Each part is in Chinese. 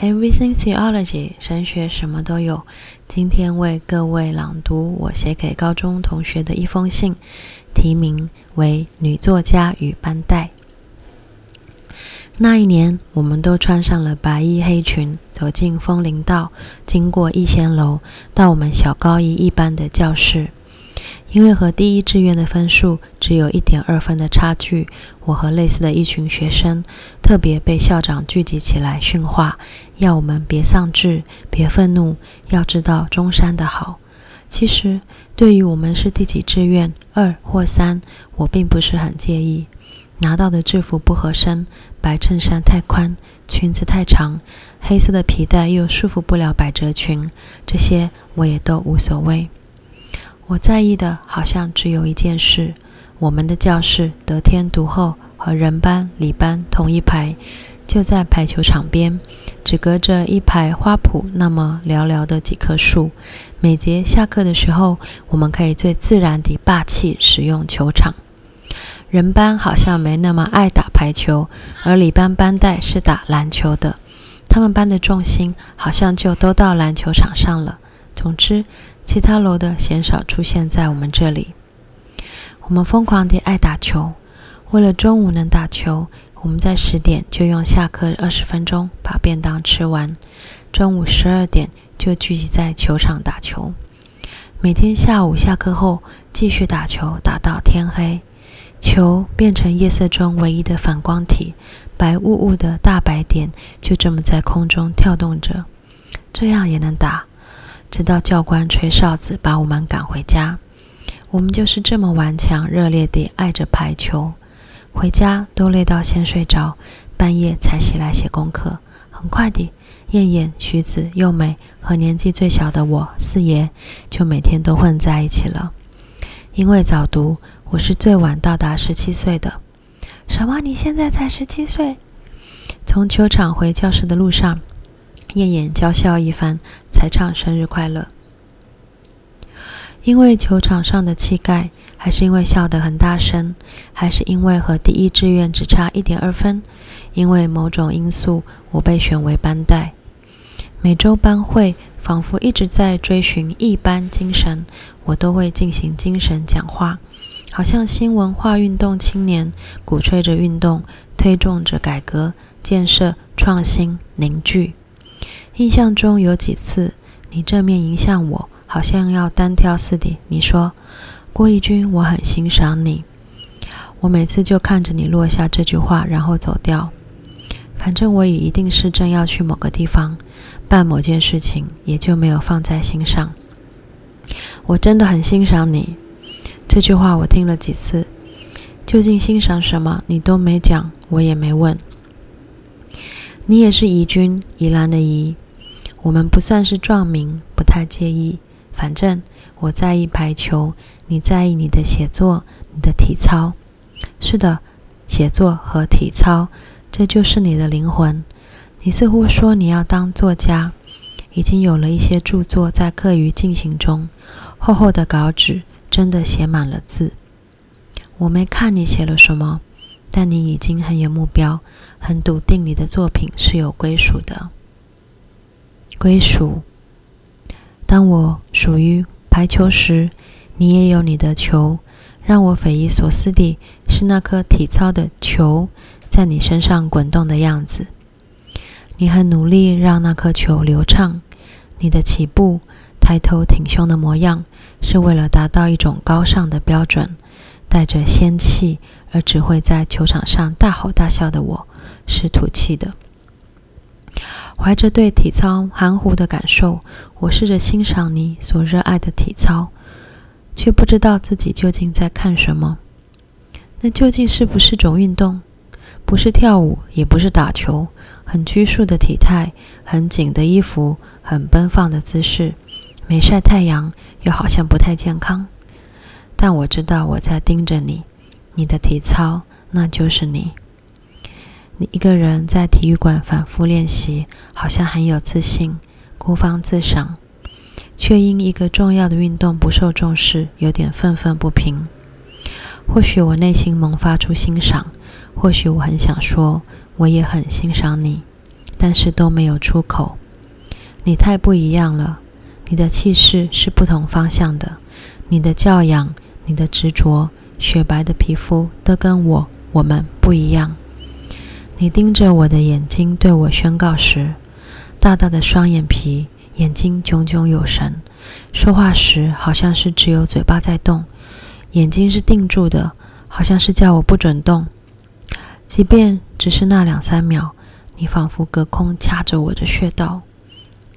Everything Theology，神学什么都有。今天为各位朗读我写给高中同学的一封信，题名为《女作家与班代》。那一年，我们都穿上了白衣黑裙，走进枫林道，经过逸仙楼，到我们小高一一班的教室。因为和第一志愿的分数只有一点二分的差距，我和类似的一群学生特别被校长聚集起来训话，要我们别丧志，别愤怒，要知道中山的好。其实，对于我们是第几志愿，二或三，我并不是很介意。拿到的制服不合身，白衬衫太宽，裙子太长，黑色的皮带又束缚不了百褶裙，这些我也都无所谓。我在意的好像只有一件事：我们的教室得天独厚，和人班、理班同一排，就在排球场边，只隔着一排花圃那么寥寥的几棵树。每节下课的时候，我们可以最自然地霸气使用球场。人班好像没那么爱打排球，而理班班代是打篮球的，他们班的重心好像就都到篮球场上了。总之。其他楼的鲜少出现在我们这里。我们疯狂地爱打球，为了中午能打球，我们在十点就用下课二十分钟把便当吃完，中午十二点就聚集在球场打球。每天下午下课后继续打球，打到天黑。球变成夜色中唯一的反光体，白雾雾的大白点就这么在空中跳动着，这样也能打。直到教官吹哨子把我们赶回家，我们就是这么顽强、热烈地爱着排球。回家都累到先睡着，半夜才起来写功课。很快地，燕燕、徐子、幼美和年纪最小的我四爷就每天都混在一起了。因为早读，我是最晚到达十七岁的。什么？你现在才十七岁？从球场回教室的路上。艳艳娇笑一番，才唱生日快乐。因为球场上的气概，还是因为笑得很大声，还是因为和第一志愿只差一点二分？因为某种因素，我被选为班代。每周班会仿佛一直在追寻一班精神，我都会进行精神讲话，好像新文化运动青年，鼓吹着运动，推动着改革、建设、创新、凝聚。印象中有几次，你正面迎向我，好像要单挑似的。你说：“郭义军，我很欣赏你。”我每次就看着你落下这句话，然后走掉。反正我也一定是正要去某个地方办某件事情，也就没有放在心上。我真的很欣赏你。这句话我听了几次，究竟欣赏什么？你都没讲，我也没问。你也是怡君，宜兰的怡。我们不算是壮名，不太介意。反正我在意排球，你在意你的写作、你的体操。是的，写作和体操，这就是你的灵魂。你似乎说你要当作家，已经有了一些著作在课余进行中。厚厚的稿纸真的写满了字。我没看你写了什么，但你已经很有目标，很笃定你的作品是有归属的。归属。当我属于排球时，你也有你的球。让我匪夷所思的是，那颗体操的球在你身上滚动的样子。你很努力让那颗球流畅。你的起步、抬头挺胸的模样，是为了达到一种高尚的标准。带着仙气而只会在球场上大吼大叫的我，是土气的。怀着对体操含糊的感受，我试着欣赏你所热爱的体操，却不知道自己究竟在看什么。那究竟是不是种运动？不是跳舞，也不是打球，很拘束的体态，很紧的衣服，很奔放的姿势，没晒太阳，又好像不太健康。但我知道我在盯着你，你的体操，那就是你。你一个人在体育馆反复练习，好像很有自信，孤芳自赏，却因一个重要的运动不受重视，有点愤愤不平。或许我内心萌发出欣赏，或许我很想说，我也很欣赏你，但是都没有出口。你太不一样了，你的气势是不同方向的，你的教养，你的执着，雪白的皮肤都跟我我们不一样。你盯着我的眼睛对我宣告时，大大的双眼皮，眼睛炯炯有神，说话时好像是只有嘴巴在动，眼睛是定住的，好像是叫我不准动。即便只是那两三秒，你仿佛隔空掐着我的穴道，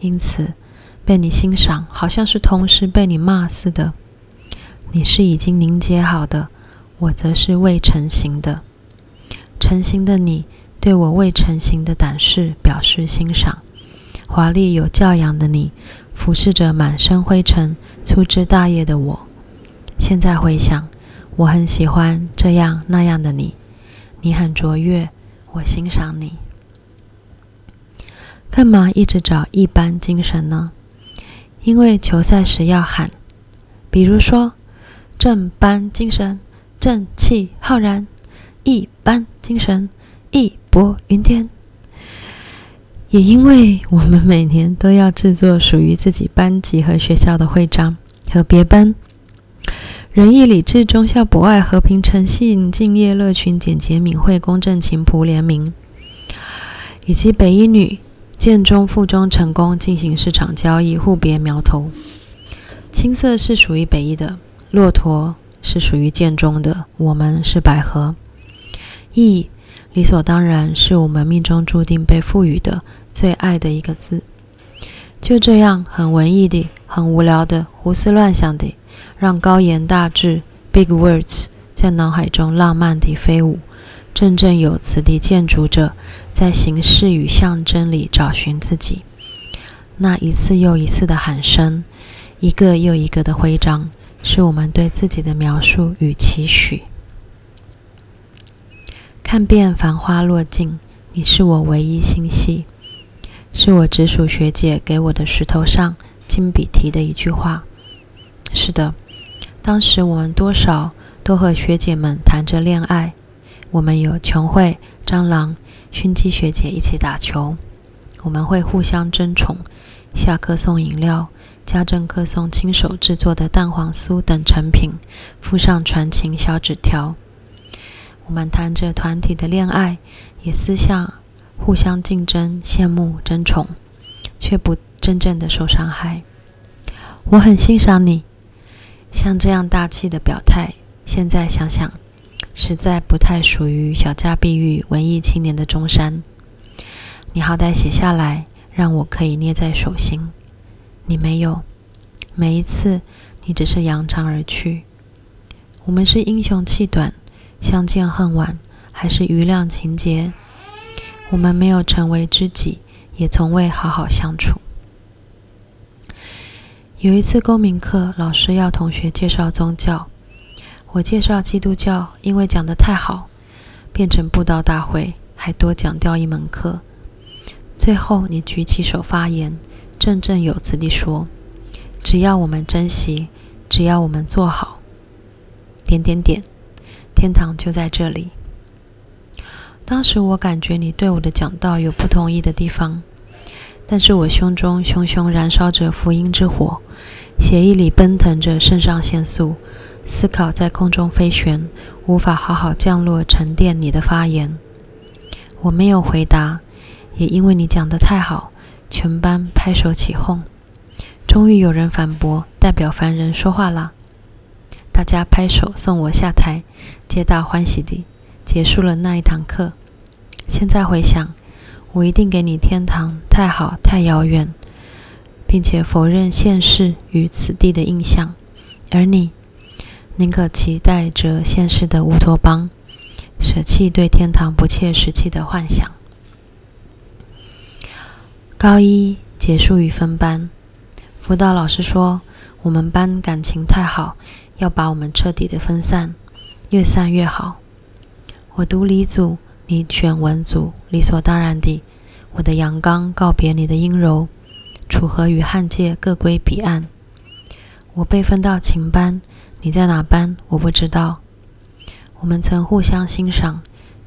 因此被你欣赏，好像是同时被你骂似的。你是已经凝结好的，我则是未成型的。成型的你对我未成型的胆识表示欣赏，华丽有教养的你俯视着满身灰尘、粗枝大叶的我。现在回想，我很喜欢这样那样的你。你很卓越，我欣赏你。干嘛一直找一般精神呢？因为球赛时要喊，比如说正班精神，正气浩然；一般精神，义薄云天。也因为我们每年都要制作属于自己班级和学校的徽章和别班。仁义礼智忠孝博爱和平诚信敬业乐群简洁敏慧公正勤朴廉明，以及北一女建中附中成功进行市场交易互别苗头。青色是属于北一的，骆驼是属于建中的，我们是百合。义理所当然是我们命中注定被赋予的最爱的一个字。就这样，很文艺的，很无聊的，胡思乱想的。让高言大志 （big words） 在脑海中浪漫地飞舞，振振有词地建筑着，在形式与象征里找寻自己。那一次又一次的喊声，一个又一个的徽章，是我们对自己的描述与期许。看遍繁花落尽，你是我唯一星系，是我直属学姐给我的石头上亲笔题的一句话。是的。当时我们多少都和学姐们谈着恋爱，我们有琼慧、蟑螂、熏鸡学姐一起打球，我们会互相争宠，下课送饮料，家政课送亲手制作的蛋黄酥等成品，附上传情小纸条。我们谈着团体的恋爱，也私下互相竞争、羡慕、争宠，却不真正的受伤害。我很欣赏你。像这样大气的表态，现在想想，实在不太属于小家碧玉、文艺青年的中山。你好歹写下来，让我可以捏在手心。你没有，每一次你只是扬长而去。我们是英雄气短，相见恨晚，还是余量情节？我们没有成为知己，也从未好好相处。有一次公民课，老师要同学介绍宗教，我介绍基督教，因为讲得太好，变成布道大会，还多讲掉一门课。最后你举起手发言，振振有词地说：“只要我们珍惜，只要我们做好，点点点，天堂就在这里。”当时我感觉你对我的讲道有不同意的地方。但是我胸中熊熊燃烧着福音之火，血液里奔腾着肾上腺素，思考在空中飞旋，无法好好降落沉淀你的发言。我没有回答，也因为你讲得太好，全班拍手起哄。终于有人反驳，代表凡人说话了，大家拍手送我下台，皆大欢喜地结束了那一堂课。现在回想。我一定给你天堂太好太遥远，并且否认现世与此地的印象，而你宁可期待着现世的乌托邦，舍弃对天堂不切实际的幻想。高一结束与分班，辅导老师说我们班感情太好，要把我们彻底的分散，越散越好。我读理组。你选文组，理所当然地，我的阳刚告别你的阴柔，楚河与汉界各归彼岸。我被分到琴班，你在哪班？我不知道。我们曾互相欣赏，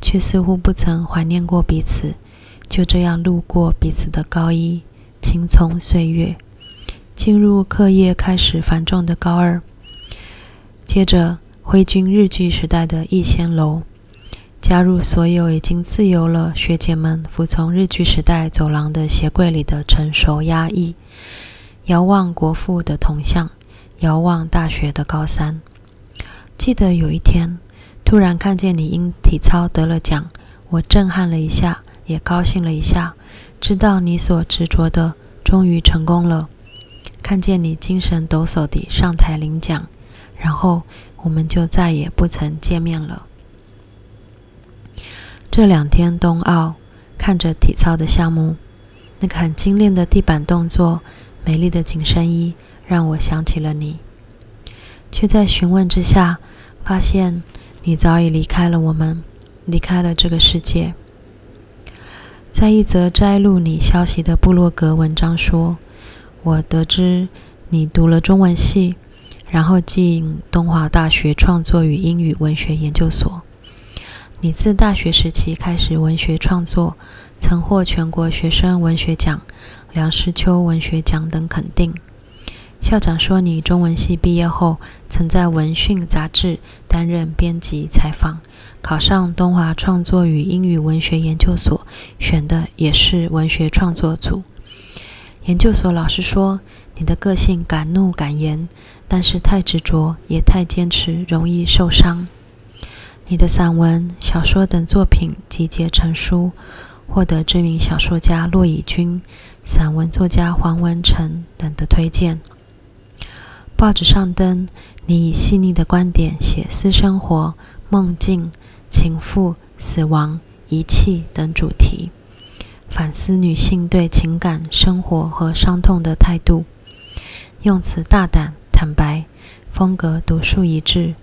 却似乎不曾怀念过彼此，就这样路过彼此的高一，青葱岁月，进入课业开始繁重的高二，接着挥军日据时代的逸仙楼，加入所有已经自由了学姐们服从日据时代走廊的鞋柜里的成熟压抑，遥望国父的铜像，遥望大学的高三。记得有一天，突然看见你因体操得了奖，我震撼了一下，也高兴了一下，知道你所执着的终于成功了。看见你精神抖擞地上台领奖，然后我们就再也不曾见面了。这两天冬奥，看着体操的项目，那个很精炼的地板动作，美丽的紧身衣，让我想起了你，却在询问之下，发现你早已离开了我们，离开了这个世界。在一则摘录你消息的部落格文章说，我得知你读了中文系，然后进东华大学创作与英语文学研究所。你自大学时期开始文学创作，曾获全国学生文学奖、梁实秋文学奖等肯定。校长说，你中文系毕业后，曾在《文讯》杂志担任编辑采访，考上东华创作与英语文学研究所，选的也是文学创作组。研究所老师说，你的个性敢怒敢言，但是太执着也太坚持，容易受伤。你的散文、小说等作品集结成书，获得知名小说家骆以军、散文作家黄文成等的推荐。报纸上登，你以细腻的观点写私生活、梦境、情妇、死亡、遗弃等主题。反思女性对情感、生活和伤痛的态度，用词大胆坦白，风格独树一帜，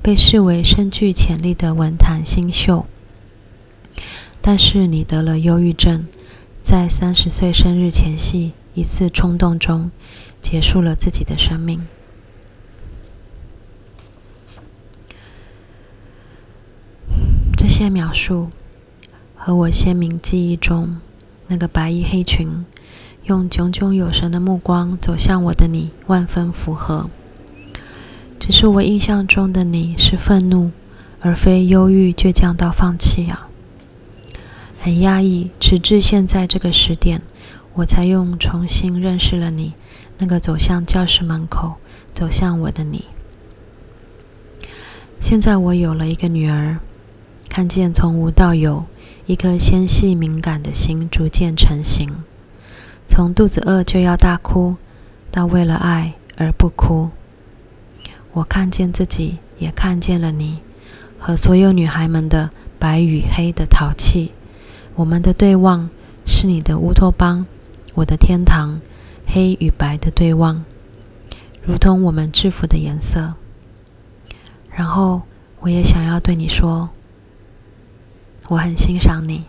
被视为深具潜力的文坛新秀。但是你得了忧郁症，在三十岁生日前夕，一次冲动中结束了自己的生命。这些描述和我鲜明记忆中。那个白衣黑裙，用炯炯有神的目光走向我的你，万分符合。只是我印象中的你是愤怒，而非忧郁、倔强到放弃啊。很压抑，直至现在这个时点，我才用重新认识了你，那个走向教室门口，走向我的你。现在我有了一个女儿，看见从无到有。一颗纤细敏感的心逐渐成型，从肚子饿就要大哭，到为了爱而不哭。我看见自己，也看见了你，和所有女孩们的白与黑的淘气。我们的对望是你的乌托邦，我的天堂，黑与白的对望，如同我们制服的颜色。然后，我也想要对你说。我很欣赏你。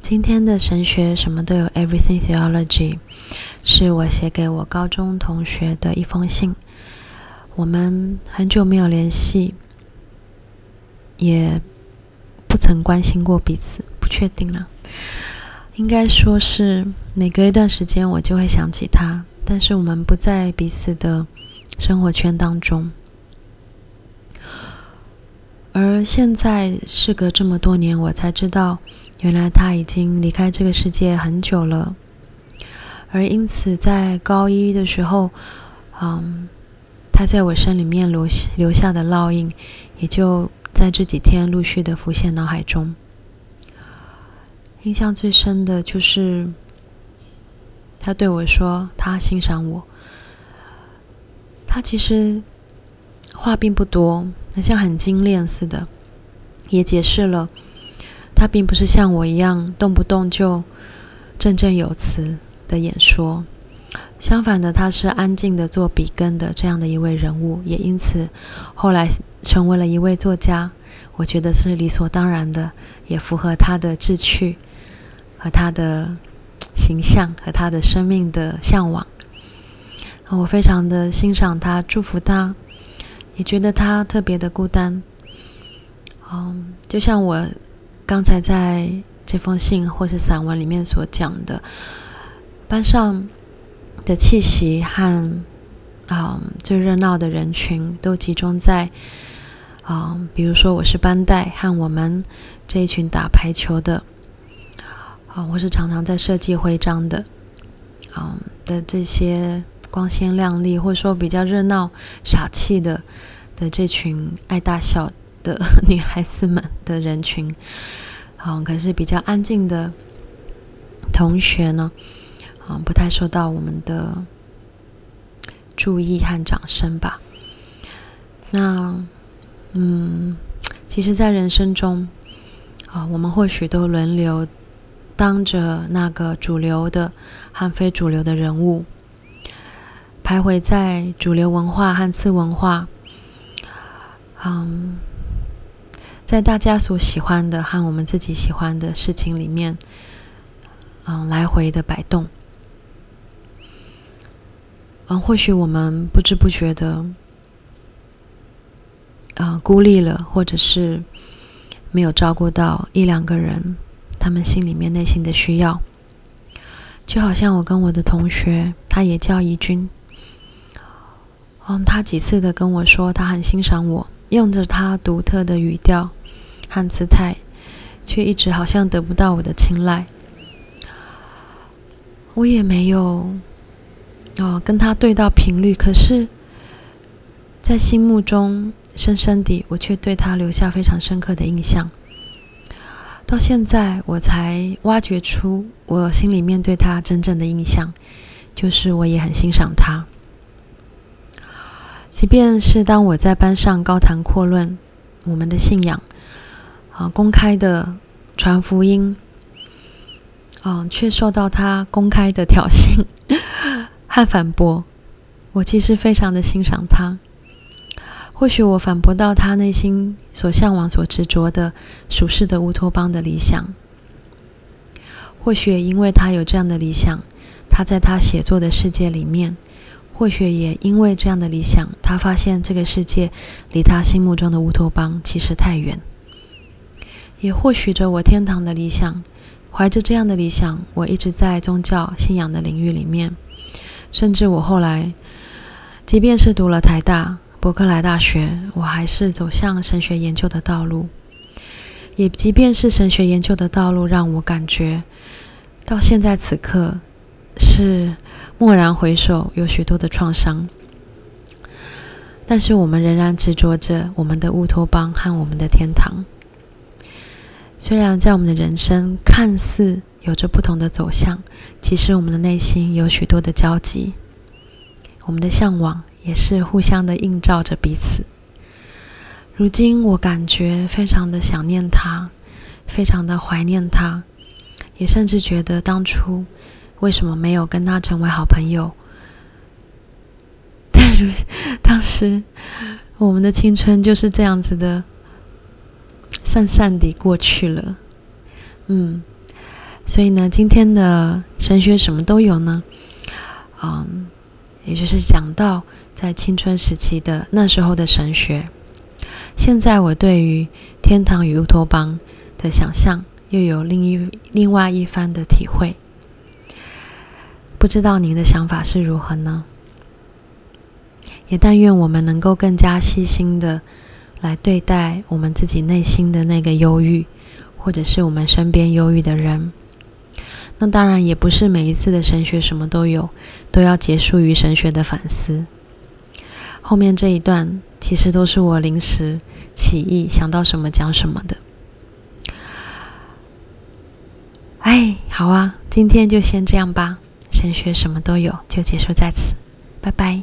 今天的神学什么都有，Everything Theology，是我写给我高中同学的一封信。我们很久没有联系，也不曾关心过彼此，不确定了。应该说是每隔一段时间我就会想起他，但是我们不在彼此的生活圈当中。而现在，事隔这么多年，我才知道，原来他已经离开这个世界很久了。而因此，在高一的时候，嗯，他在我心里面留留下的烙印，也就在这几天陆续的浮现脑海中。印象最深的就是，他对我说，他欣赏我。他其实话并不多。那像很精炼似的，也解释了他并不是像我一样动不动就振振有词的演说。相反的，他是安静的做笔耕的这样的一位人物，也因此后来成为了一位作家。我觉得是理所当然的，也符合他的志趣和他的形象和他的生命的向往。我非常的欣赏他，祝福他。也觉得他特别的孤单，嗯，就像我刚才在这封信或是散文里面所讲的，班上的气息和嗯最热闹的人群都集中在嗯，比如说我是班代和我们这一群打排球的，啊，我是常常在设计徽章的，嗯的这些光鲜亮丽或者说比较热闹傻气的的这群爱大笑的 女孩子们的人群，嗯，可是比较安静的同学呢，嗯，不太受到我们的注意和掌声吧。那，嗯，其实，在人生中，啊，我们或许都轮流当着那个主流的和非主流的人物，徘徊在主流文化和次文化，嗯。在大家所喜欢的和我们自己喜欢的事情里面，嗯，来回的摆动，嗯，或许我们不知不觉的，嗯，孤立了，或者是没有照顾到一两个人，他们心里面内心的需要，就好像我跟我的同学，他也叫怡君，嗯，他几次的跟我说，他很欣赏我，用着他独特的语调。和姿态，却一直好像得不到我的青睐。我也没有哦跟他对到频率，可是，在心目中深深地，我却对他留下非常深刻的印象。到现在，我才挖掘出我心里面对他真正的印象，就是我也很欣赏他。即便是当我在班上高谈阔论我们的信仰。啊，公开的传福音，啊，却受到他公开的挑衅 和反驳。我其实非常的欣赏他。或许我反驳到他内心所向往、所执着的属世的乌托邦的理想。或许也因为他有这样的理想，他在他写作的世界里面，或许也因为这样的理想，他发现这个世界离他心目中的乌托邦其实太远。也或许着我天堂的理想，怀着这样的理想，我一直在宗教信仰的领域里面，甚至我后来，即便是读了台大、伯克莱大学，我还是走向神学研究的道路。也即便是神学研究的道路，让我感觉到现在此刻是蓦然回首，有许多的创伤，但是我们仍然执着着我们的乌托邦和我们的天堂。虽然在我们的人生看似有着不同的走向，其实我们的内心有许多的交集，我们的向往也是互相的映照着彼此。如今我感觉非常的想念他，非常的怀念他，也甚至觉得当初为什么没有跟他成为好朋友？但如当时我们的青春就是这样子的。散散地过去了，嗯，所以呢，今天的神学什么都有呢，嗯，也就是讲到在青春时期的那时候的神学。现在我对于天堂与乌托邦的想象又有另一另外一番的体会，不知道您的想法是如何呢？也但愿我们能够更加细心的。来对待我们自己内心的那个忧郁，或者是我们身边忧郁的人。那当然也不是每一次的神学什么都有，都要结束于神学的反思。后面这一段其实都是我临时起意想到什么讲什么的。哎，好啊，今天就先这样吧。神学什么都有，就结束在此，拜拜。